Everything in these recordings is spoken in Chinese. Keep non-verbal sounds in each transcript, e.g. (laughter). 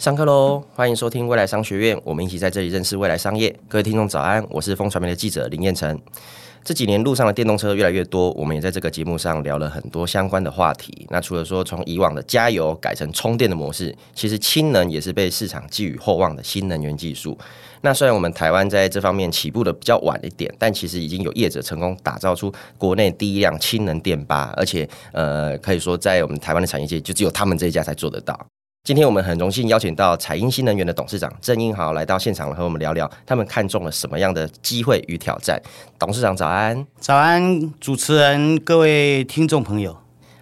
上课喽！欢迎收听未来商学院，我们一起在这里认识未来商业。各位听众早安，我是风传媒的记者林彦辰。这几年路上的电动车越来越多，我们也在这个节目上聊了很多相关的话题。那除了说从以往的加油改成充电的模式，其实氢能也是被市场寄予厚望的新能源技术。那虽然我们台湾在这方面起步的比较晚一点，但其实已经有业者成功打造出国内第一辆氢能电巴，而且呃，可以说在我们台湾的产业界，就只有他们这一家才做得到。今天我们很荣幸邀请到彩英新能源的董事长郑英豪来到现场，和我们聊聊他们看中了什么样的机会与挑战。董事长早安，早安，主持人，各位听众朋友。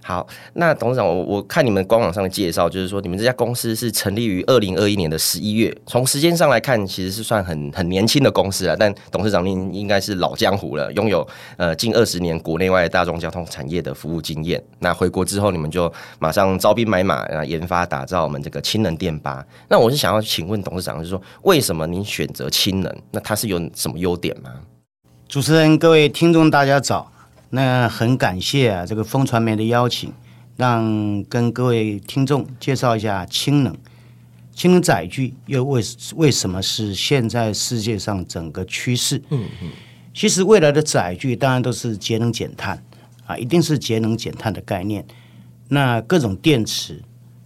好，那董事长，我我看你们官网上的介绍，就是说你们这家公司是成立于二零二一年的十一月。从时间上来看，其实是算很很年轻的公司了。但董事长您应该是老江湖了，拥有呃近二十年国内外大众交通产业的服务经验。那回国之后，你们就马上招兵买马，啊，研发打造我们这个氢能电巴。那我是想要请问董事长，就是说为什么您选择氢能？那它是有什么优点吗？主持人，各位听众，大家早。那很感谢啊，这个风传媒的邀请，让跟各位听众介绍一下氢能。氢能载具又为为什么是现在世界上整个趋势？嗯嗯，其实未来的载具当然都是节能减碳啊，一定是节能减碳的概念。那各种电池，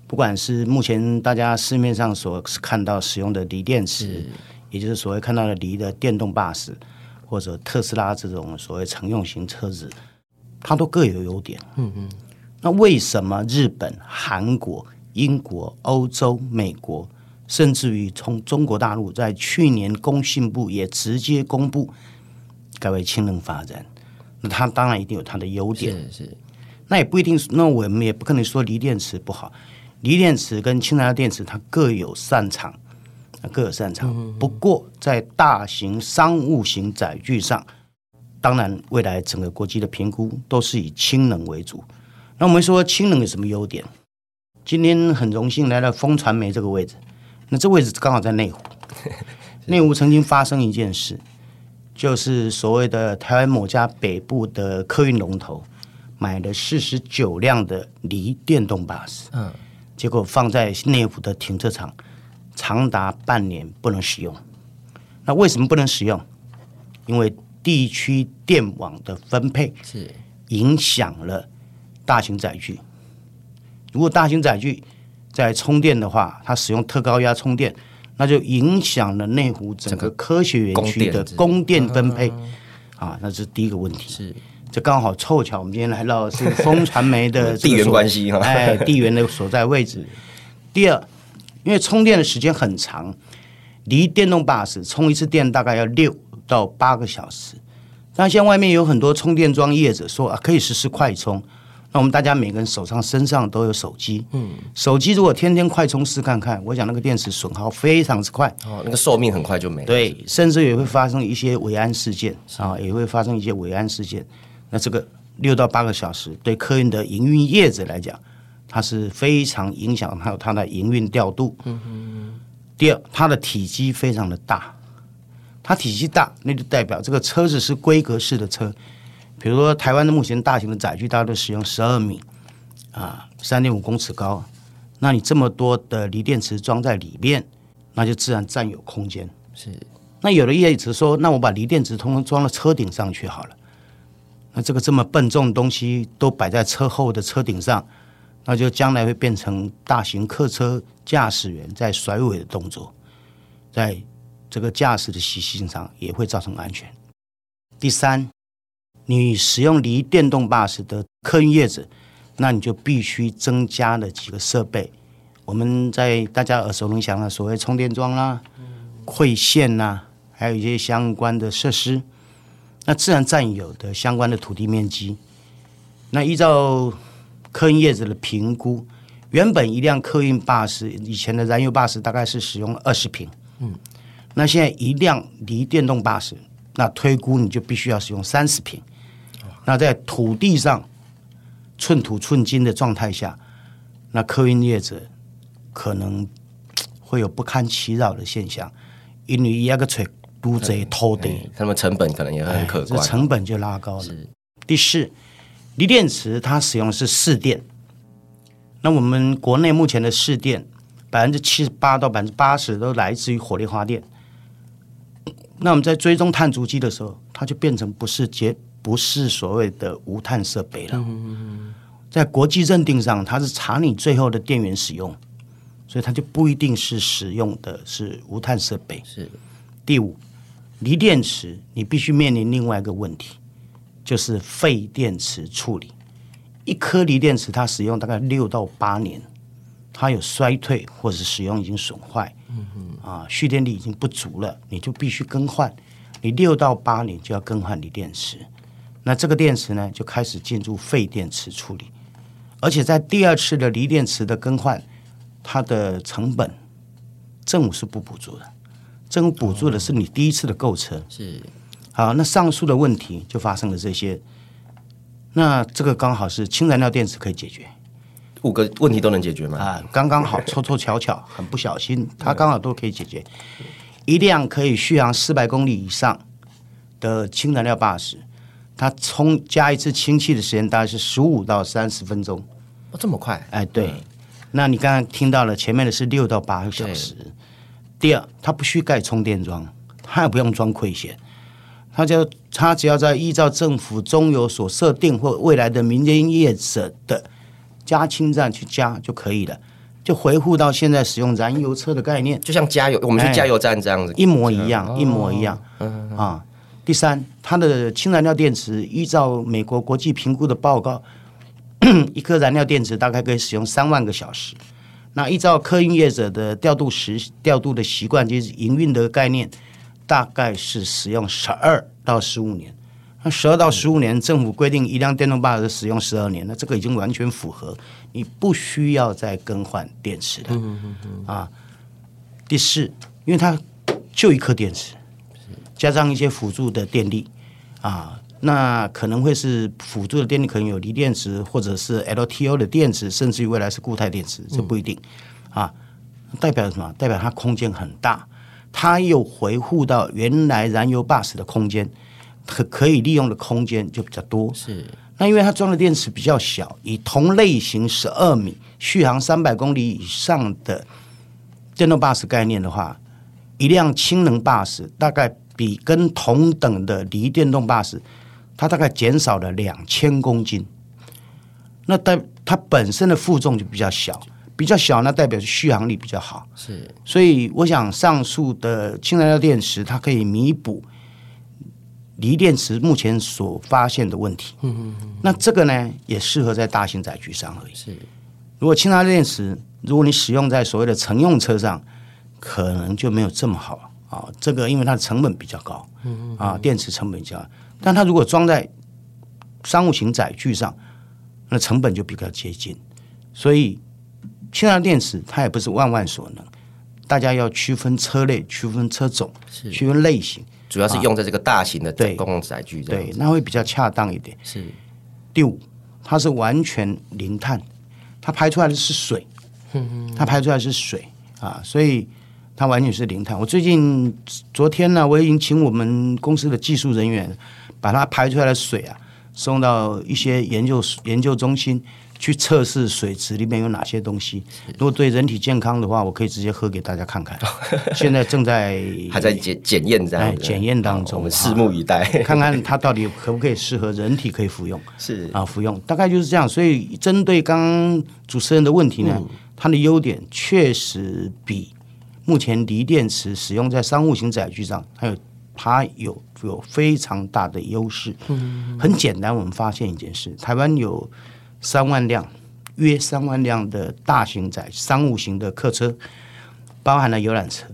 不管是目前大家市面上所看到使用的锂电池，也就是所谓看到的锂的电动巴士。或者特斯拉这种所谓乘用型车子，它都各有优点。嗯嗯，那为什么日本、韩国、英国、欧洲、美国，甚至于从中国大陆，在去年工信部也直接公布改为氢能发展？那它当然一定有它的优点。是是，那也不一定。那我们也不可能说锂电池不好，锂电池跟氢燃料电池它各有擅长。各有擅长，不过在大型商务型载具上，当然未来整个国际的评估都是以氢能为主。那我们说氢能有什么优点？今天很荣幸来到风传媒这个位置，那这位置刚好在内湖。(laughs) 内湖曾经发生一件事，就是所谓的台湾某家北部的客运龙头买了四十九辆的锂电动巴士，嗯，结果放在内湖的停车场。长达半年不能使用，那为什么不能使用？因为地区电网的分配是影响了大型载具。如果大型载具在充电的话，它使用特高压充电，那就影响了内湖整个科学园区的供电分配啊，那是第一个问题。是，这刚好凑巧，我们今天来到是风传媒的 (laughs) 地缘关系哈，哎，地缘的所在位置。第二。因为充电的时间很长，离电动巴士充一次电大概要六到八个小时。那现在外面有很多充电桩业者说啊，可以实施快充。那我们大家每个人手上身上都有手机，嗯，手机如果天天快充试看看，我想那个电池损耗非常之快，哦，那个寿命很快就没了。对，甚至也会发生一些危安事件啊，也会发生一些危安事件。那这个六到八个小时对客运的营运业者来讲。它是非常影响，还有它的营运调度。嗯哼。第二，它的体积非常的大，它体积大，那就代表这个车子是规格式的车。比如说，台湾的目前大型的载具，大家都使用十二米啊，三点五公尺高。那你这么多的锂电池装在里面，那就自然占有空间。是。那有的业者说，那我把锂电池通通装到车顶上去好了。那这个这么笨重的东西都摆在车后的车顶上。那就将来会变成大型客车驾驶员在甩尾的动作，在这个驾驶的习性上也会造成安全。第三，你使用锂电动巴士的客运业者，那你就必须增加了几个设备。我们在大家耳熟能详的所谓充电桩啦、馈线呐，还有一些相关的设施，那自然占有的相关的土地面积，那依照。客运业者的评估，原本一辆客运巴士以前的燃油巴士大概是使用二十瓶，嗯，那现在一辆锂电动巴士，那推估你就必须要使用三十瓶，那在土地上寸土寸金的状态下，那客运业者可能会有不堪其扰的现象，因为一个锤都在偷的，他们成本可能也很可观，这成本就拉高了。第四。锂电池它使用的是市电，那我们国内目前的市电百分之七十八到百分之八十都来自于火力发电。那我们在追踪碳足迹的时候，它就变成不是结不是所谓的无碳设备了。在国际认定上，它是查你最后的电源使用，所以它就不一定是使用的是无碳设备。是第五，锂电池你必须面临另外一个问题，就是废电池处理。一颗锂电池它使用大概六到八年，它有衰退或者使用已经损坏。嗯啊，蓄电力已经不足了，你就必须更换。你六到八年就要更换锂电池，那这个电池呢，就开始进入废电池处理。而且在第二次的锂电池的更换，它的成本政府是不补助的，政府补助的是你第一次的购车。是，好，那上述的问题就发生了这些。那这个刚好是氢燃料电池可以解决。五个问题都能解决吗？啊，刚刚好，凑凑巧巧，很不小心，它刚好都可以解决。一辆可以续航四百公里以上的氢燃料巴士，它充加一次氢气的时间大概是十五到三十分钟。哦，这么快？哎，对。那你刚刚听到了，前面的是六到八个小时。第二，它不需盖充电桩，它也不用装馈线，它就他只要在依照政府中有所设定或未来的民间业者的。加氢站去加就可以了，就回复到现在使用燃油车的概念，就像加油，我们去加油站这样子，一模一样，一模一样。啊，第三，它的氢燃料电池依照美国国际评估的报告，(coughs) 一颗燃料电池大概可以使用三万个小时。那依照客运业者的调度时调度的习惯，就是营运的概念，大概是使用十二到十五年。那十二到十五年，政府规定一辆电动巴士使用十二年，那这个已经完全符合，你不需要再更换电池的。啊，第四，因为它就一颗电池，加上一些辅助的电力，啊，那可能会是辅助的电力，可能有锂电池或者是 LTO 的电池，甚至于未来是固态电池，这不一定。啊，代表什么？代表它空间很大，它又回复到原来燃油 bus 的空间。可可以利用的空间就比较多，是。那因为它装的电池比较小，以同类型十二米续航三百公里以上的电动 bus 概念的话，一辆氢能 bus 大概比跟同等的锂电动 bus，，它大概减少了两千公斤。那它它本身的负重就比较小，比较小，那代表续航力比较好。是。所以我想上述的氢燃料电池，它可以弥补。锂电池目前所发现的问题，嗯嗯嗯，那这个呢也适合在大型载具上而已。是，如果氢燃料电池，如果你使用在所谓的乘用车上，可能就没有这么好啊。这个因为它的成本比较高，嗯嗯，啊，电池成本比较高，但它如果装在商务型载具上，那成本就比较接近。所以氢燃料电池它也不是万万所能，大家要区分车类、区分车种、区分类型。主要是用在这个大型的公共载具，对，那会比较恰当一点。是第五，它是完全零碳，它排出来的是水，它排出来的是水啊，所以它完全是零碳。我最近昨天呢，我已经请我们公司的技术人员把它排出来的水啊，送到一些研究研究中心。去测试水池里面有哪些东西，如果对人体健康的话，我可以直接喝给大家看看。(laughs) 现在正在还在检检验这样检验当中，我们拭目以待，看看它到底可不可以适合人体可以服用。是啊，服用大概就是这样。所以针对刚刚主持人的问题呢，嗯、它的优点确实比目前锂电池使用在商务型载具上，还有它有有非常大的优势。嗯，很简单，我们发现一件事，台湾有。三万辆，约三万辆的大型载商务型的客车，包含了游览车，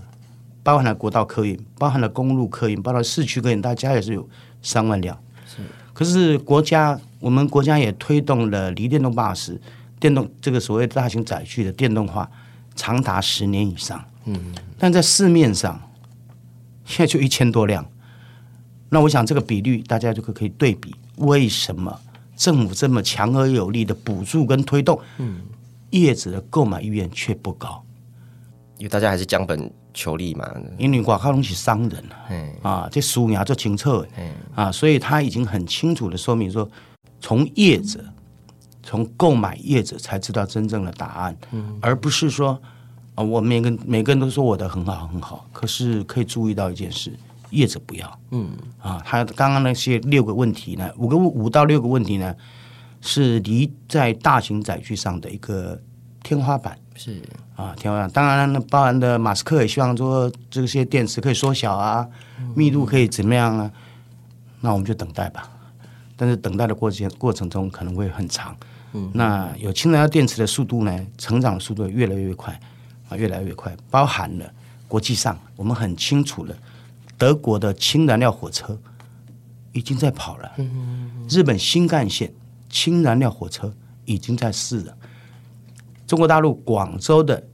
包含了国道客运，包含了公路客运，包含了市区客运，大家也是有三万辆。是，可是国家，我们国家也推动了锂电动巴士，电动这个所谓大型载具的电动化，长达十年以上。嗯，但在市面上，现在就一千多辆。那我想这个比率，大家就可可以对比，为什么？政府这么强而有力的补助跟推动，嗯，业者的购买意愿却不高，因为大家还是将本求利嘛。因为外靠东西商人嗯啊，这输赢就清楚，嗯啊，所以他已经很清楚的说明说，从业者，从购买业者才知道真正的答案，嗯，而不是说啊，我每个每个人都说我的很好很好，可是可以注意到一件事，业者不要，嗯啊，他刚刚那些六个问题呢，五个五到六个问题呢，是离在大型载具上的一个天花板，是啊，天花板。当然，那包含的马斯克也希望说这些电池可以缩小啊，密度可以怎么样啊？那我们就等待吧。但是等待的过程过程中可能会很长。嗯，那有氢燃料电池的速度呢，成长的速度越来越快啊，越来越快。包含了国际上我们很清楚了，德国的氢燃料火车已经在跑了。日本新干线氢燃料火车已经在试了。中国大陆广州的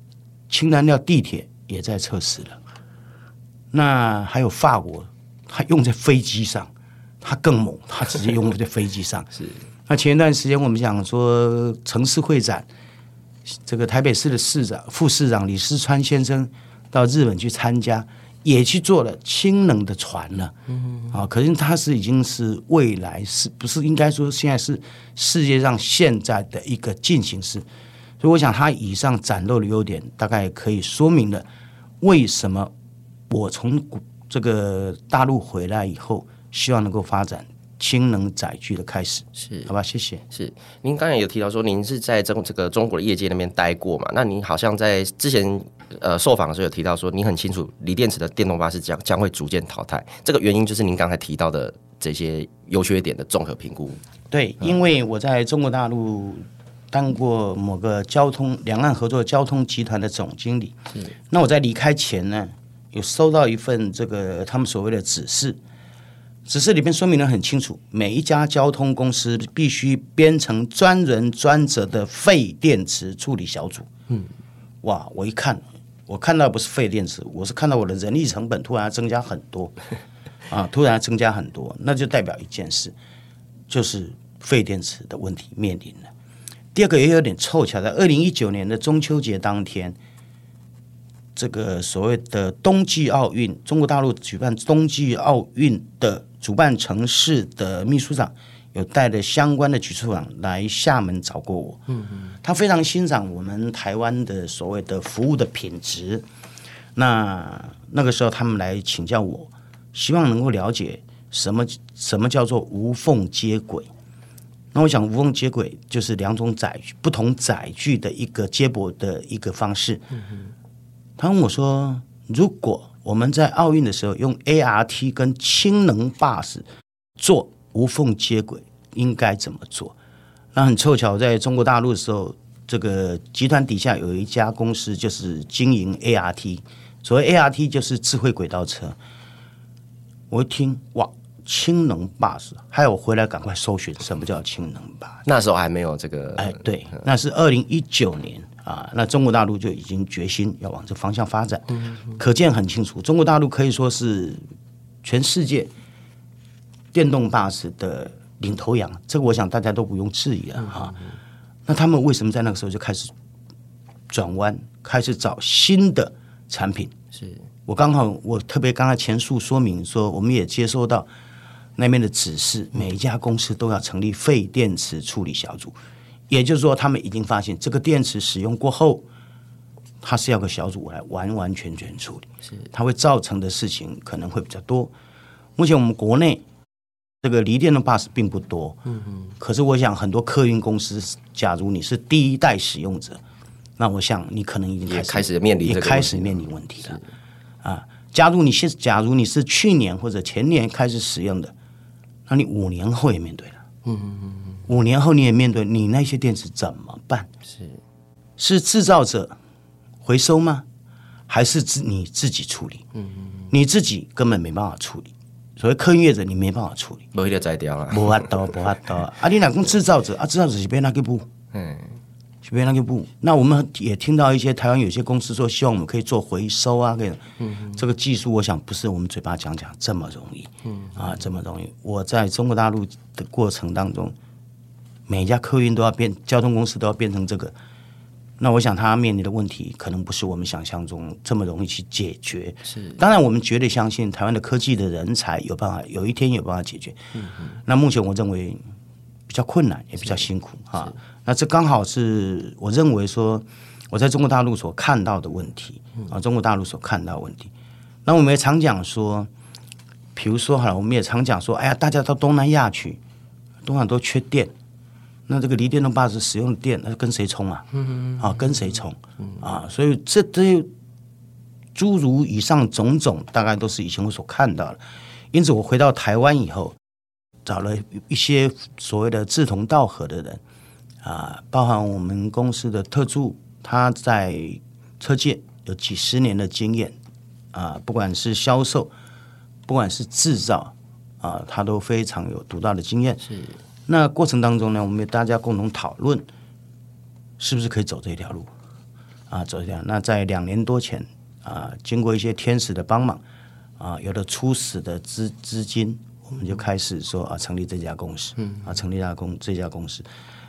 氢燃料地铁也在测试了。那还有法国，它用在飞机上，它更猛，它直接用在飞机上。(laughs) 是。那前一段时间我们讲说城市会展，这个台北市的市长、副市长李四川先生到日本去参加，也去做了氢能的船了。嗯啊，可是它是已经是未来是不是应该说现在是世界上现在的一个进行式？所以我想它以上展露的优点，大概可以说明了为什么我从这个大陆回来以后，希望能够发展。氢能载具的开始是，好吧，谢谢。是，您刚才有提到说，您是在中这个中国的业界那边待过嘛？那您好像在之前呃受访的时候有提到说，你很清楚锂电池的电动巴士将将会逐渐淘汰，这个原因就是您刚才提到的这些优缺点的综合评估。对，因为我在中国大陆当过某个交通两岸合作交通集团的总经理，是。那我在离开前呢，有收到一份这个他们所谓的指示。指示里面说明的很清楚，每一家交通公司必须编成专人专责的废电池处理小组。嗯，哇！我一看，我看到不是废电池，我是看到我的人力成本突然增加很多 (laughs) 啊，突然增加很多，那就代表一件事，就是废电池的问题面临了。第二个也有点凑巧，在二零一九年的中秋节当天。这个所谓的冬季奥运，中国大陆举办冬季奥运的主办城市的秘书长，有带着相关的局处长来厦门找过我。嗯嗯，他非常欣赏我们台湾的所谓的服务的品质。那那个时候他们来请教我，希望能够了解什么什么叫做无缝接轨。那我想无缝接轨就是两种载不同载具的一个接驳的一个方式。嗯他问我说：“如果我们在奥运的时候用 ART 跟氢能巴士做无缝接轨，应该怎么做？”那很凑巧，在中国大陆的时候，这个集团底下有一家公司就是经营 ART，所谓 ART 就是智慧轨道车。我一听，哇！氢能巴士，还有我回来赶快搜寻什么叫氢能巴士。那时候还没有这个，哎，对，那是二零一九年啊，那中国大陆就已经决心要往这方向发展，嗯嗯，可见很清楚，中国大陆可以说是全世界电动巴士的领头羊，这个我想大家都不用质疑了哈。那他们为什么在那个时候就开始转弯，开始找新的产品？是我刚好我特别刚才前述说明说，我们也接收到。那边的指示，每一家公司都要成立废电池处理小组，也就是说，他们已经发现这个电池使用过后，它是要个小组来完完全全处理，是它会造成的事情可能会比较多。目前我们国内这个锂电的 bus 并不多，嗯嗯，可是我想很多客运公司，假如你是第一代使用者，那我想你可能已经开始开始面临也开始面临问题了啊。假如你现假如你是去年或者前年开始使用的。那你五年后也面对了，嗯嗯嗯，五年后你也面对，你那些电池怎么办？是是制造者回收吗？还是自你自己处理？嗯嗯，你自己根本没办法处理，所谓客运业者你没办法处理，没得摘掉了，没法刀，(laughs) 没法刀啊！你哪个制造者啊？制造者是别那个不？嗯。别那个不，那我们也听到一些台湾有些公司说，希望我们可以做回收啊，可以。嗯，这个技术我想不是我们嘴巴讲讲这么容易。嗯啊，这么容易。我在中国大陆的过程当中，每一家客运都要变，交通公司都要变成这个。那我想他面临的问题，可能不是我们想象中这么容易去解决。是，当然我们绝对相信台湾的科技的人才有办法，有一天有办法解决。嗯嗯。那目前我认为比较困难，也比较辛苦啊。那这刚好是我认为说，我在中国大陆所看到的问题啊，中国大陆所看到的问题。那我们也常讲说，比如说好了，我们也常讲说，哎呀，大家到东南亚去，东南亚都缺电，那这个锂电动巴士使用的电，那跟谁充啊？嗯啊，跟谁充？啊，所以这这诸如以上种种，大概都是以前我所看到的。因此，我回到台湾以后，找了一些所谓的志同道合的人啊，包含我们公司的特助，他在车界有几十年的经验啊，不管是销售，不管是制造啊，他都非常有独到的经验。是。那过程当中呢，我们大家共同讨论，是不是可以走这条路啊？走这条。那在两年多前啊，经过一些天使的帮忙。啊，有了初始的资资金，我们就开始说啊，成立这家公司，嗯，啊，成立这家公这家公司。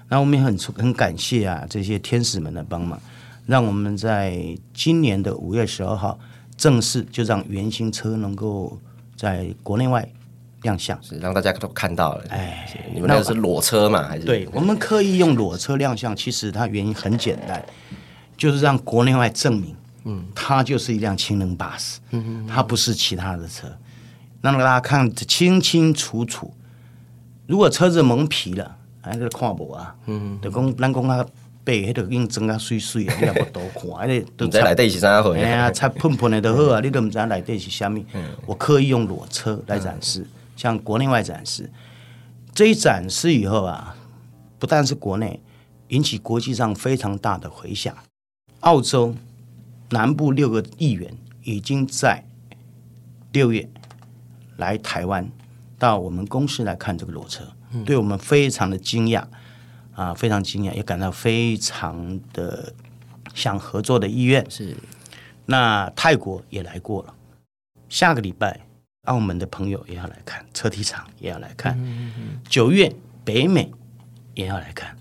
那我们也很很感谢啊，这些天使们的帮忙，让我们在今年的五月十二号正式就让原型车能够在国内外亮相，是让大家都看到了。哎，你们那个是裸车嘛？还是？对，我们刻意用裸车亮相，其实它原因很简单，就是让国内外证明。嗯，它就是一辆氢能巴士，嗯，它不是其他的车，让大家看得清清楚楚。如果车子蒙皮了，还是看不啊，嗯，就讲咱讲啊，背迄个已经装啊水水，你也不多看，哎，都在内底是啥货？哎呀，擦喷喷的都好啊，你都唔知内底是虾米。我刻意用裸车来展示，向国内外展示。这一展示以后啊，不但是国内引起国际上非常大的回响，澳洲。南部六个议员已经在六月来台湾，到我们公司来看这个裸车，嗯、对我们非常的惊讶啊，非常惊讶，也感到非常的想合作的意愿。是，那泰国也来过了，下个礼拜澳门的朋友也要来看，车体厂也要来看，九、嗯、月北美也要来看，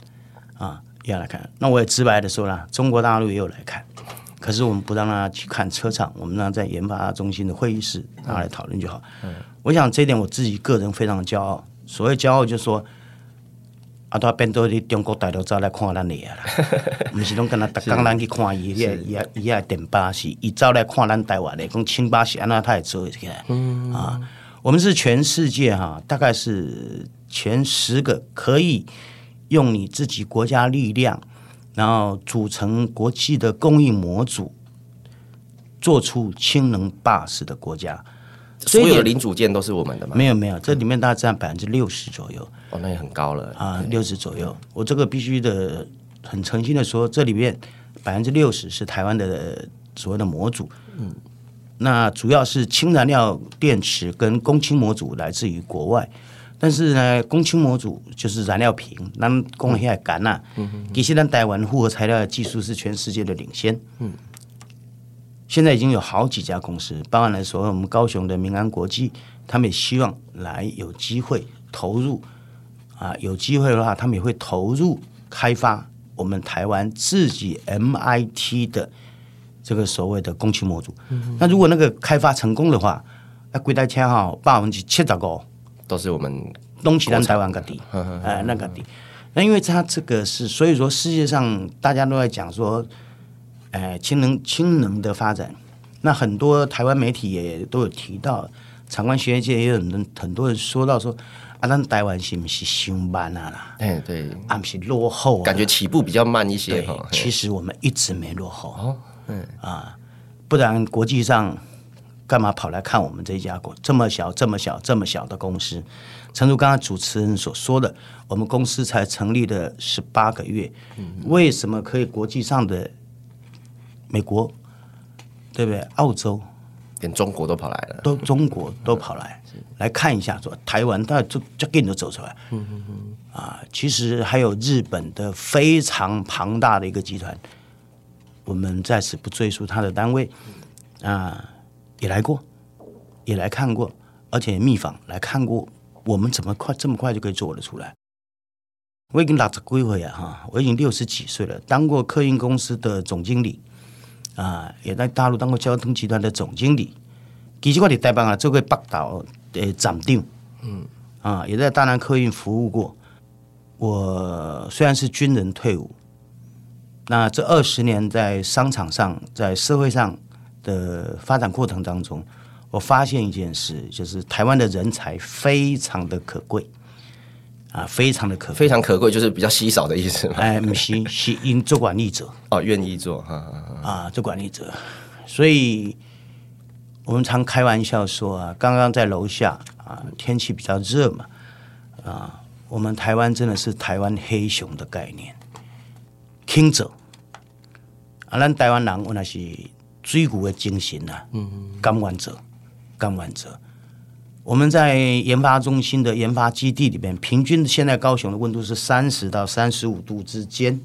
啊，也要来看。那我也直白的说了，中国大陆也有来看。可是我们不让他去看车厂，我们让他在研发中心的会议室，让他来讨论就好。嗯，我想这一点我自己个人非常的骄傲。所谓骄傲，就是说，啊，他变做的中国大陆走来看咱的啦，(laughs) 不是拢跟他刚刚去看伊，伊伊伊啊电巴是，伊走来看咱台湾的，讲氢巴是，安那他也做起来。嗯啊，我们是全世界哈，大概是前十个可以用你自己国家力量。然后组成国际的供应模组，做出氢能巴士的国家，所有的零组件都是我们的吗？没有没有，这里面大概占百分之六十左右。哦，那也很高了啊，六十左右。我这个必须的很诚心的说，这里面百分之六十是台湾的所谓的模组。嗯，那主要是氢燃料电池跟供氢模组来自于国外。但是呢，供氢模组就是燃料瓶，咱供起来干呐。其实咱台湾复合材料的技术是全世界的领先。嗯，现在已经有好几家公司，包含来说我们高雄的民安国际，他们也希望来有机会投入。啊，有机会的话，他们也会投入开发我们台湾自己 MIT 的这个所谓的工期模组。嗯，那如果那个开发成功的话，那贵台车哈百分之七十个。都是我们东西南台湾各地，哎，那个地，那因为它这个是，所以说世界上大家都在讲说，哎，氢能氢能的发展，那很多台湾媒体也都有提到，长官学业界也有很很多人说到说，啊，咱台湾是不是上班啊啦？哎，对，啊，不是落后，感觉起步比较慢一些。对，其实我们一直没落后。哦，嗯啊，不然国际上。干嘛跑来看我们这家国这么小、这么小、这么小的公司？诚如刚刚主持人所说的，我们公司才成立的十八个月，为什么可以国际上的美国，对不对？澳洲，连中国都跑来了，都中国都跑来来看一下，说台湾，大家就就给你都走出来。嗯嗯嗯啊，其实还有日本的非常庞大的一个集团，我们在此不赘述他的单位啊。也来过，也来看过，而且秘访来看过，我们怎么快这么快就可以做得出来？我已经六十几岁啊，哈，我已经六十几岁了，当过客运公司的总经理啊，也在大陆当过交通集团的总经理，其实我在台湾啊做过北岛的站长，嗯，啊，也在大南客运服务过。我虽然是军人退伍，那这二十年在商场上，在社会上的发展过程当中，我发现一件事，就是台湾的人才非常的可贵啊，非常的可贵，非常可贵，就是比较稀少的意思嘛。哎，不是，是因做管理者 (laughs) 哦，愿意做哈啊，做管理者，所以我们常开玩笑说啊，刚刚在楼下啊，天气比较热嘛啊，我们台湾真的是台湾黑熊的概念。听者啊，咱台湾人，我那是追古的精神呐，嗯，甘愿者，甘愿者。我们在研发中心的研发基地里面，平均现在高雄的温度是三十到三十五度之间。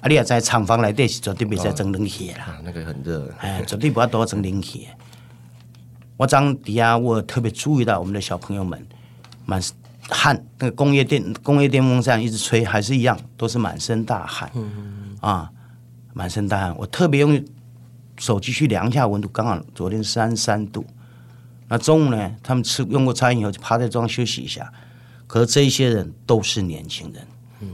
啊，你也在厂房来对是绝对别再装冷气啦，那个很热，哎，绝对不要多装冷气。我当底下我特别注意到我们的小朋友们满。汗，那个工业电工业电风扇一直吹，还是一样，都是满身大汗。嗯啊，满身大汗。我特别用手机去量一下温度，刚好昨天三三度。那中午呢，他们吃用过餐以后就趴在桌上休息一下。可是这一些人都是年轻人。嗯，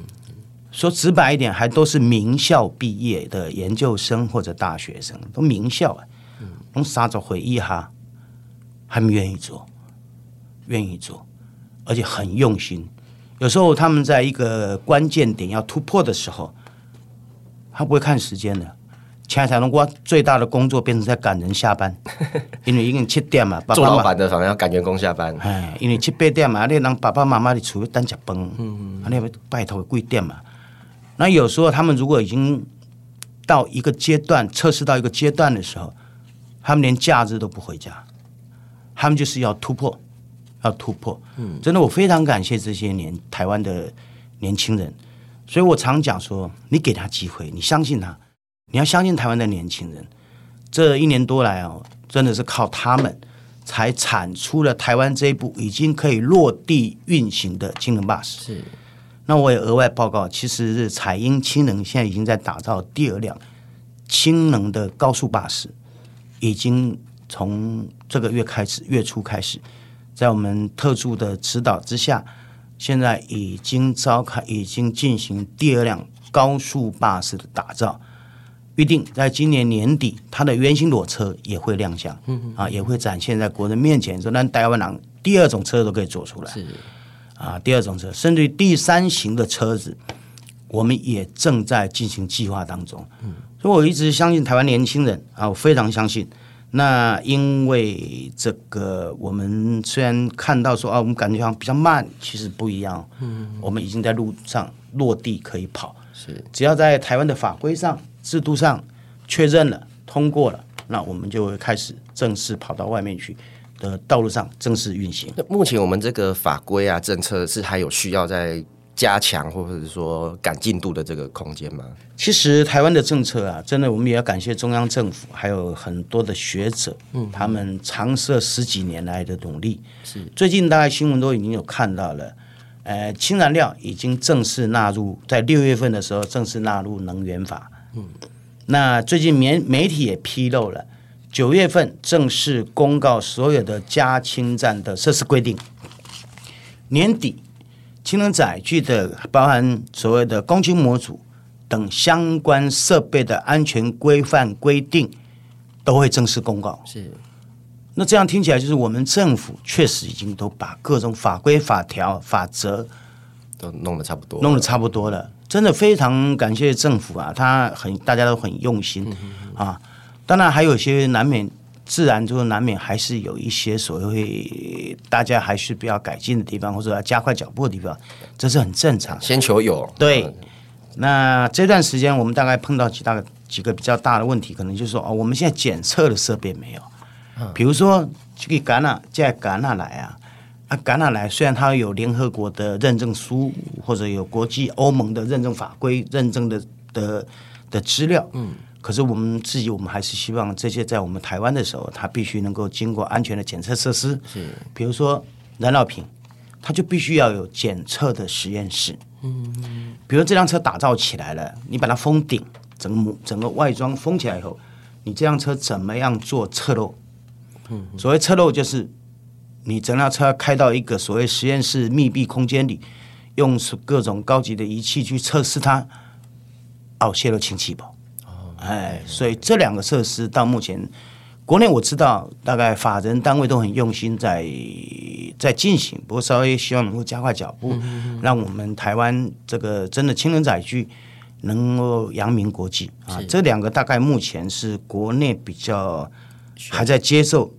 说直白一点，还都是名校毕业的研究生或者大学生，都名校啊。嗯，用啥子回忆哈，他们愿意做，愿意做。而且很用心，有时候他们在一个关键点要突破的时候，他不会看时间的。现在才能过最大的工作变成在赶人下班，(laughs) 因为已经七点嘛。做老板的反而要赶员工下班。哎，因为七八点嘛，你让爸爸妈妈的厨房等食饭，嗯，你要拜托贵点嘛。那有时候他们如果已经到一个阶段，测试到一个阶段的时候，他们连假日都不回家，他们就是要突破。要突破，嗯，真的，我非常感谢这些年台湾的年轻人，所以我常讲说，你给他机会，你相信他，你要相信台湾的年轻人。这一年多来哦，真的是靠他们才产出了台湾这一部已经可以落地运行的氢能巴士。是，那我也额外报告，其实是彩英氢能现在已经在打造第二辆氢能的高速巴士，已经从这个月开始，月初开始。在我们特助的指导之下，现在已经召开，已经进行第二辆高速巴士的打造，预定在今年年底，它的原型裸车也会亮相，嗯啊，也会展现在国人面前，说那台湾人第二种车都可以做出来，是。啊，第二种车，甚至于第三型的车子，我们也正在进行计划当中，嗯，所以我一直相信台湾年轻人啊，我非常相信。那因为这个，我们虽然看到说啊，我们感觉好像比较慢，其实不一样。嗯，我们已经在路上落地可以跑。是，只要在台湾的法规上、制度上确认了、通过了，那我们就会开始正式跑到外面去的道路上正式运行。那目前我们这个法规啊、政策是还有需要在加强或者是说赶进度的这个空间吗？其实台湾的政策啊，真的我们也要感谢中央政府，还有很多的学者，嗯，他们长设十几年来的努力。是最近大概新闻都已经有看到了，呃，氢燃料已经正式纳入，在六月份的时候正式纳入能源法。嗯，那最近媒媒体也披露了，九月份正式公告所有的加氢站的设施规定，年底。氢能载具的包含所谓的供氢模组等相关设备的安全规范规定都会正式公告。是，那这样听起来就是我们政府确实已经都把各种法规、法条、法则都弄得差不多，弄得差不多了。真的非常感谢政府啊，他很大家都很用心啊。当然还有一些难免。自然就难免还是有一些所谓大家还是比较改进的地方，或者要加快脚步的地方，这是很正常。先求有。对，那这段时间我们大概碰到几大几个比较大的问题，可能就是说哦，我们现在检测的设备没有，比如说这个橄榄，这橄榄来啊，啊橄榄来虽然它有联合国的认证书，或者有国际欧盟的认证法规认证的的的资料，嗯。可是我们自己，我们还是希望这些在我们台湾的时候，它必须能够经过安全的检测设施。是，比如说燃料瓶，它就必须要有检测的实验室。嗯，比如这辆车打造起来了，你把它封顶，整个整个外装封起来以后，你这辆车怎么样做测漏？嗯，所谓测漏就是你整辆车开到一个所谓实验室密闭空间里，用各种高级的仪器去测试它。哦，泄漏氢气包。哎，所以这两个设施到目前，国内我知道大概法人单位都很用心在在进行，不过稍微希望能够加快脚步，让我们台湾这个真的氢能载具能够扬名国际啊。这两个大概目前是国内比较还在接受。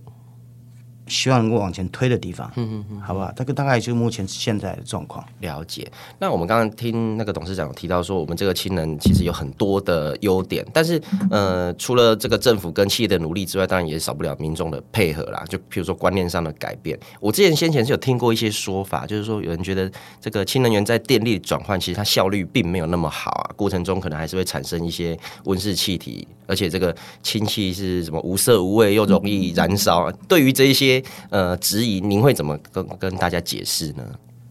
希望能够往前推的地方，嗯嗯嗯，好不好？这个大概就是目前现在的状况。了解。那我们刚刚听那个董事长有提到说，我们这个氢能其实有很多的优点，但是呃，除了这个政府跟企业的努力之外，当然也少不了民众的配合啦。就譬如说观念上的改变，我之前先前是有听过一些说法，就是说有人觉得这个氢能源在电力转换，其实它效率并没有那么好啊，过程中可能还是会产生一些温室气体，而且这个氢气是什么无色无味又容易燃烧，对于这一些。呃，质疑您会怎么跟跟大家解释呢？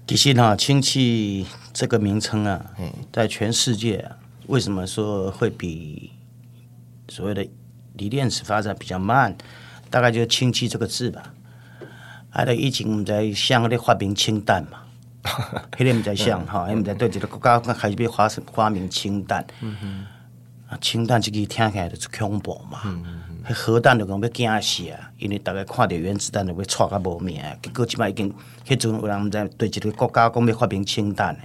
其实哈，氢气这个名称啊，在全世界啊，为什么说会比所谓的锂电池发展比较慢？大概就是氢气这个字吧。还有以前在想的发明氢弹嘛，有点在想哈，因为在对这个国家开始被发发明氢弹。啊，氢弹这个听起来就是恐怖嘛。嗯核弹就讲要惊死啊！因为大家看到原子弹就会错个无命，结果即摆已经，迄阵有人在对一个国家讲要发明氢弹呢，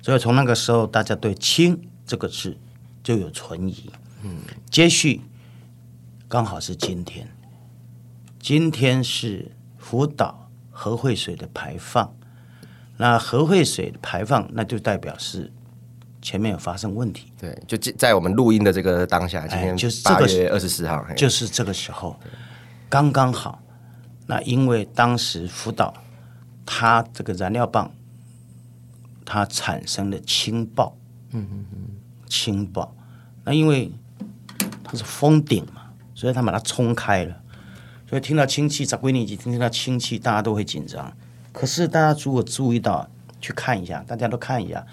所以从那个时候，大家对“氢”这个字就有存疑。嗯，接续刚好是今天，今天是福岛核废水的排放，那核废水的排放，那就代表是。前面有发生问题，对，就在我们录音的这个当下，今天就是八月二十四号，就是这个时候，刚刚好。那因为当时福岛它这个燃料棒它产生了氢爆，嗯嗯嗯，氢爆。那因为它是封顶嘛，所以它把它冲开了，所以听到氢气，在几年级听到氢气，大家都会紧张。可是大家如果注意到，去看一下，大家都看一下。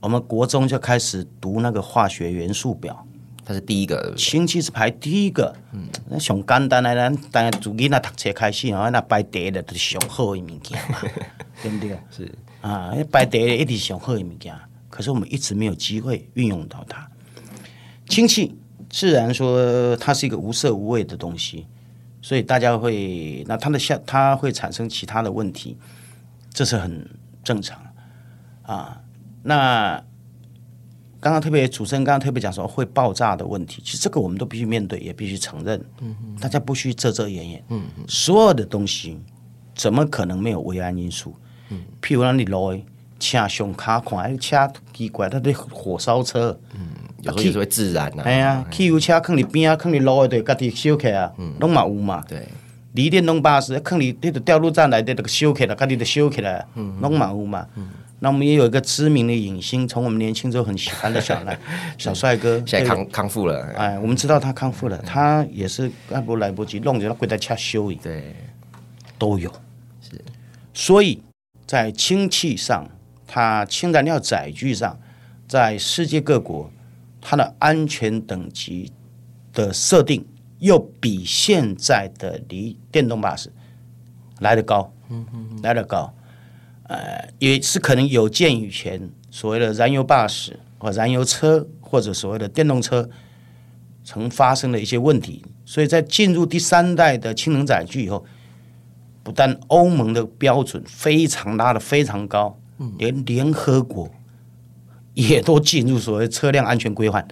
我们国中就开始读那个化学元素表，它是第一个，氢气是排第一个。嗯，那上简单的，咱当然从囡仔读册开始，然后那排第一的都是上好的物件嘛，对不对？是啊，排第一的一定是上好的物件。可是我们一直没有机会运用到它。氢气自然说它是一个无色无味的东西，所以大家会那它的下它会产生其他的问题，这是很正常啊。那刚刚特别主持人刚刚特别讲说会爆炸的问题，其实这个我们都必须面对，也必须承认。嗯嗯，大家不需遮遮掩掩。嗯嗯，所有的东西怎么可能没有危安因素？嗯，譬如让你来车上卡款，车奇怪，它的火烧车。嗯，有时候也是会自燃呐。哎呀，汽油车坑里边啊，坑里路的，家己修起啊，拢嘛有嘛。对，锂电动巴士坑里那个吊路站来的那个烧起来，家己就烧起来，嗯，拢嘛有嘛。嗯。那我们也有一个知名的影星，从我们年轻时候很喜欢的小来 (laughs) 小帅哥，现在康康复了。哎，我们知道他康复了，他也是按不来不及弄着他跪在家修理。对，都有。是，所以在氢气上，它氢燃料载具上，在世界各国，它的安全等级的设定又比现在的锂电动巴士来得高，嗯嗯，来得高。呃，也是可能有鉴于前所谓的燃油巴士或燃油车或者所谓的电动车曾发生的一些问题，所以在进入第三代的氢能载具以后，不但欧盟的标准非常拉得非常高，连联合国也都进入所谓车辆安全规范。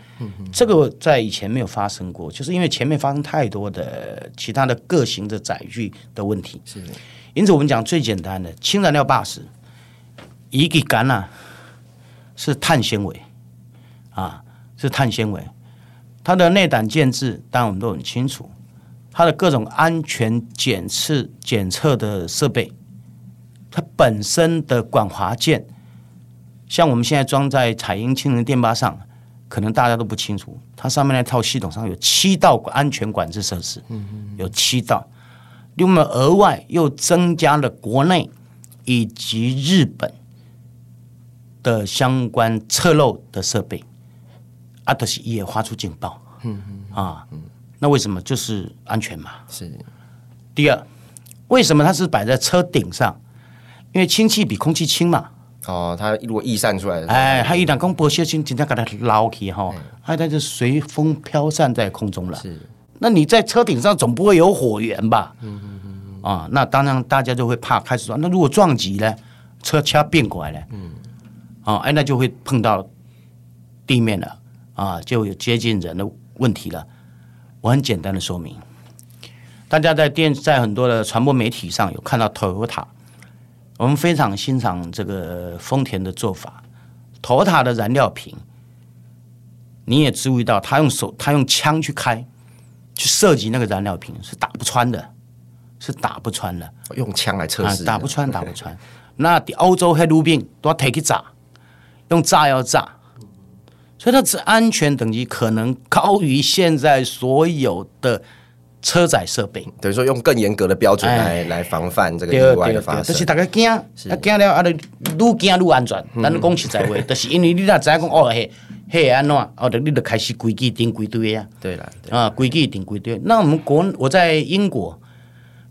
这个在以前没有发生过，就是因为前面发生太多的其他的各型的载具的问题。因此，我们讲最简单的氢燃料巴士，一个杆啊是碳纤维啊，是碳纤维。它的内胆建制，当然我们都很清楚。它的各种安全检测检测的设备，它本身的管滑件，像我们现在装在彩鹰氢能电巴上，可能大家都不清楚，它上面那套系统上有七道安全管制设施，有七道。另外，额外又增加了国内以及日本的相关测漏的设备，啊，都是也发出警报，嗯嗯啊，那为什么就是安全嘛？是。第二，为什么它是摆在车顶上？因为氢气比空气轻嘛，哦，它如果逸散出来的，哎，它一旦讲不小心，真正给它捞起哈，它它就随风飘散在空中了。是，那你在车顶上总不会有火源吧？嗯嗯嗯。啊，那当然大家就会怕，开始说，那如果撞击呢？车掐变过来了。嗯。啊，哎，那就会碰到地面了，啊，就有接近人的问题了。我很简单的说明。大家在电在很多的传播媒体上有看到 Toyota，我们非常欣赏这个丰田的做法。Toyota 的燃料瓶，你也注意到，他用手他用枪去开，去射击那个燃料瓶是打不穿的，是打不穿的。用枪来测试，打不穿，打不穿。那欧洲黑路病都要 take 炸，用炸药炸，所以它是安全等级可能高于现在所有的。车载设备等于说用更严格的标准来、哎、来防范这个意外的发生，就是大家惊，啊惊了啊，你愈惊愈安全。咱讲实在话，就是因为你若知影讲哦嘿，嘿安怎，哦，你就开始规矩定规堆啊。对了，啊，规矩定规堆。那我们国我在英国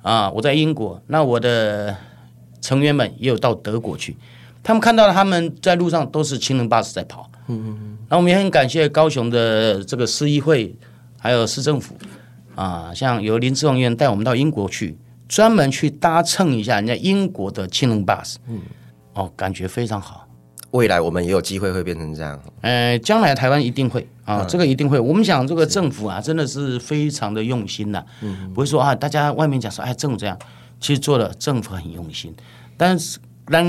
啊，我在英国，那我的成员们也有到德国去，他们看到了他们在路上都是氢能巴士在跑。嗯嗯嗯。那我们也很感谢高雄的这个市议会还有市政府。啊，像由林志宏议员带我们到英国去，专门去搭乘一下人家英国的氢能巴士，嗯，哦，感觉非常好。未来我们也有机会会变成这样。呃，将来台湾一定会啊，嗯、这个一定会。我们想这个政府啊，真的是非常的用心呐、啊，嗯，不会说啊，大家外面讲说哎，政府这样，其实做了政府很用心。但是咱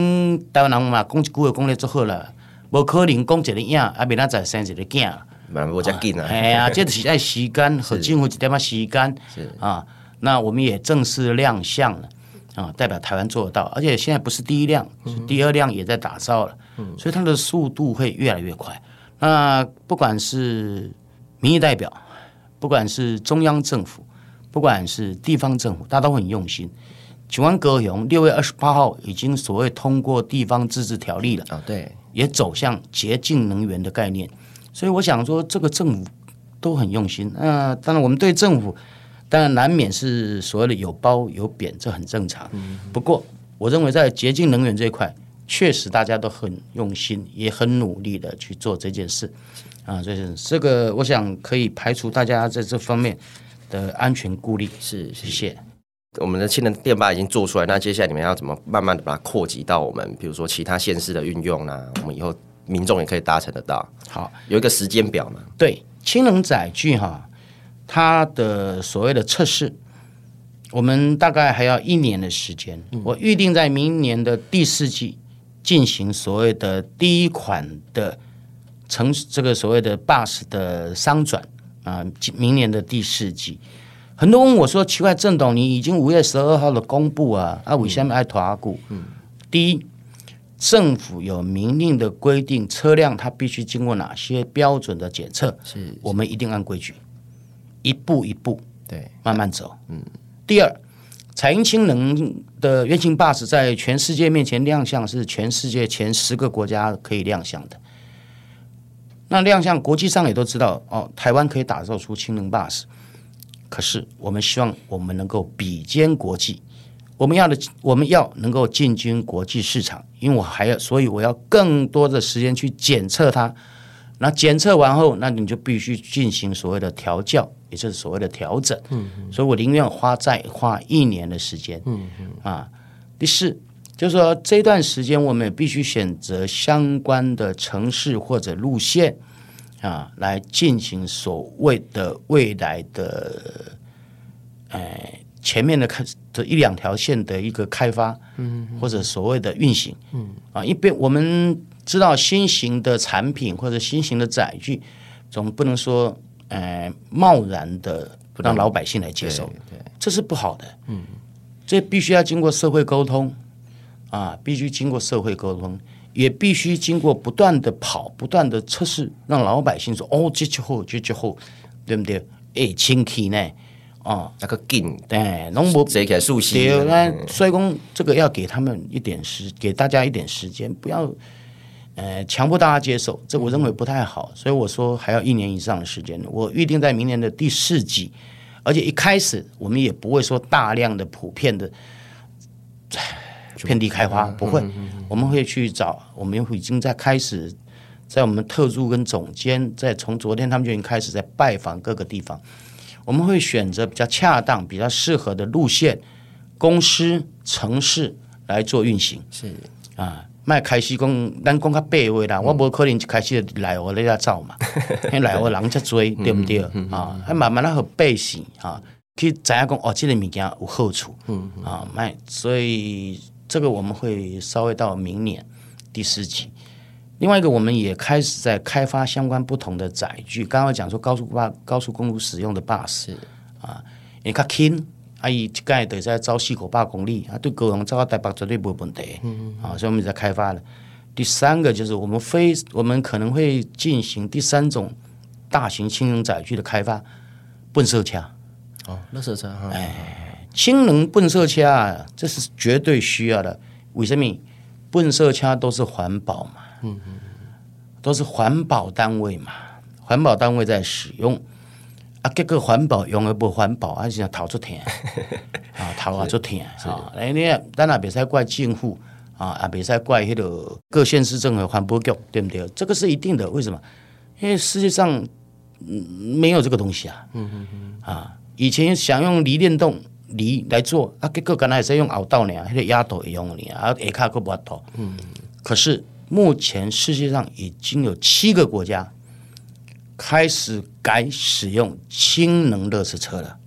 台湾人嘛，讲一句话讲的做好了，无可能讲一个影，啊，明仔载生一个囝。蛮不讲紧啊！哎呀，(laughs) 这是在时间和政府一点仔时间啊。那我们也正式亮相了啊，代表台湾做得到。而且现在不是第一辆，是第二辆也在打造了，所以它的速度会越来越快。那不管是民意代表，不管是中央政府，不管是地方政府，大家都很用心。请问高雄六月二十八号已经所谓通过地方自治条例了啊，对，也走向洁净能源的概念。所以我想说，这个政府都很用心。那、呃、当然，我们对政府当然难免是所谓的有褒有贬，这很正常。不过，我认为在洁净能源这一块，确实大家都很用心，也很努力的去做这件事。啊，就是这个，我想可以排除大家在这方面的安全顾虑。是，谢谢。我们的氢能电巴已经做出来，那接下来你们要怎么慢慢的把它扩及到我们，比如说其他县市的运用呢？我们以后。民众也可以达成得到。好，有一个时间表嘛？对，氢能载具哈，它的所谓的测试，我们大概还要一年的时间。嗯、我预定在明年的第四季进行所谓的第一款的成这个所谓的 bus 的商转啊，明年的第四季。很多人问我说：“奇怪，郑董，你已经五月十二号的公布啊，啊，为什么爱拖阿古？”嗯，第一。政府有明令的规定，车辆它必须经过哪些标准的检测？是，我们一定按规矩，一步一步，对，慢慢走。嗯。第二，彩英氢能的原型 bus 在全世界面前亮相，是全世界前十个国家可以亮相的。那亮相，国际上也都知道哦，台湾可以打造出氢能 bus，可是我们希望我们能够比肩国际。我们要的，我们要能够进军国际市场，因为我还要，所以我要更多的时间去检测它。那检测完后，那你就必须进行所谓的调教，也就是所谓的调整。所以我宁愿花再花一年的时间。嗯嗯。啊，第四就是说，这段时间我们也必须选择相关的城市或者路线啊，来进行所谓的未来的，哎。前面的开的一两条线的一个开发，嗯，或者所谓的运行，嗯啊，一边我们知道新型的产品或者新型的载具，总不能说呃贸然的让老百姓来接受，对，这是不好的，嗯，这必须要经过社会沟通，啊，必须经过社会沟通，也必须经过不断的跑，不断的测试，让老百姓说哦，这就好，这就好，对不对？哎，清气呢？哦，那个劲，对，农博谁给熟悉？对，那所以讲这个要给他们一点时，给大家一点时间，不要呃强迫大家接受，这我认为不太好。所以我说还要一年以上的时间，我预定在明年的第四季，而且一开始我们也不会说大量的普遍的遍地开花，不会。我们会去找，我们已经在开始，在我们特助跟总监，在从昨天他们就已经开始在拜访各个地方。我们会选择比较恰当、比较适合的路线、公司、城市来做运行。是啊，卖开始讲，咱讲较白话啦，嗯、我无可能一开始来我咧走嘛，因来我人才追，对不对？啊，还慢慢来和背行啊。可以怎样讲？哦，这个物件有好处，嗯啊，卖，所以这个我们会稍微到明年第四季。另外一个，我们也开始在开发相关不同的载具。刚刚讲说高速巴、高速公路使用的巴士啊，你看轻，啊，伊一概得在招四五百公里啊，对高雄走到台北绝对没问题。嗯嗯啊，所以我们在开发了。第三个就是我们非我们可能会进行第三种大型氢能载具的开发，笨色车。哦，垃圾车哈，哎，氢能笨色车啊，这是绝对需要的。为什么？笨色车都是环保嘛，嗯嗯，都是环保单位嘛，环保单位在使用啊，结果环保用的不环保，还是要逃出田 (laughs) 啊，逃啊出田啊，哎，你当然别再怪政府啊，啊，别再怪迄个各县市政府环保局，对不对？这个是一定的。为什么？因为世界上嗯没有这个东西啊，嗯嗯嗯啊。以前想用锂电动锂来做啊，结果刚才也是用凹道呢，那个压头也用呢，啊，下卡个不倒。嗯，可是目前世界上已经有七个国家开始改使用氢能垃圾车了，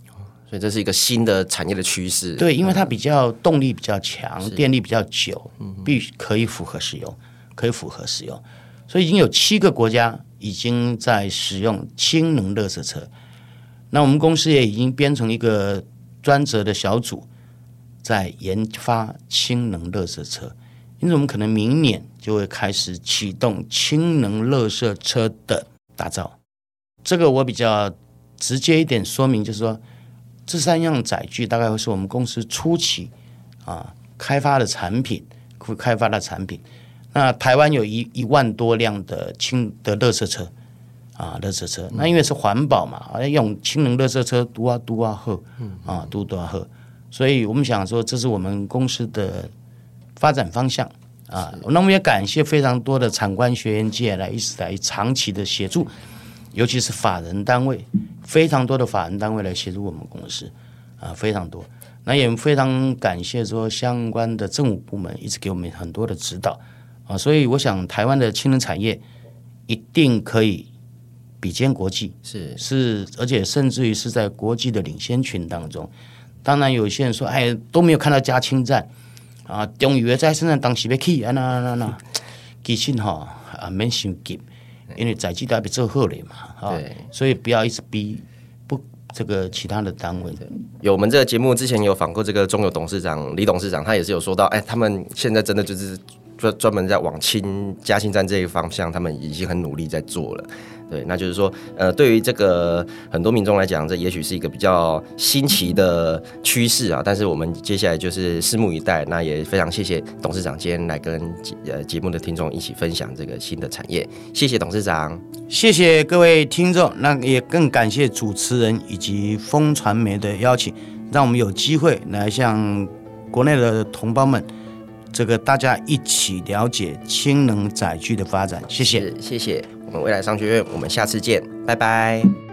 所以这是一个新的产业的趋势。对，因为它比较动力比较强，是电力比较久，必须可以符合使用，可以符合使用，所以已经有七个国家已经在使用氢能垃圾车。那我们公司也已经编成一个专责的小组，在研发氢能垃圾车，因此我们可能明年就会开始启动氢能垃圾车的打造。这个我比较直接一点说明，就是说这三样载具大概会是我们公司初期啊开发的产品，开发的产品。那台湾有一一万多辆的氢的垃圾车。啊，垃圾车，那因为是环保嘛，好像，用氢能垃圾车嘟啊嘟啊喝，啊嘟嘟啊喝，所以我们想说，这是我们公司的发展方向啊。那我们也感谢非常多的产官学研界来一直来长期的协助，尤其是法人单位，非常多的法人单位来协助我们公司啊，非常多。那也非常感谢说相关的政府部门一直给我们很多的指导啊，所以我想台湾的氢能产业一定可以。比肩国际是是，而且甚至于是在国际的领先群当中。当然，有些人说：“哎，都没有看到加氢站啊，中油在身上当时要去啊，那那那，其实哈啊，没想急，因为载具都要比做后嘞嘛，对，所以不要一直逼不这个其他的单位的。有我们这个节目之前有访过这个中油董事长李董事长，他也是有说到，哎，他们现在真的就是专专门在往轻嘉兴站这一个方向，他们已经很努力在做了。对，那就是说，呃，对于这个很多民众来讲，这也许是一个比较新奇的趋势啊。但是我们接下来就是拭目以待。那也非常谢谢董事长今天来跟呃节目的听众一起分享这个新的产业。谢谢董事长，谢谢各位听众。那也更感谢主持人以及风传媒的邀请，让我们有机会来向国内的同胞们，这个大家一起了解氢能载具的发展。谢谢，谢谢。我们未来商学院，我们下次见，拜拜。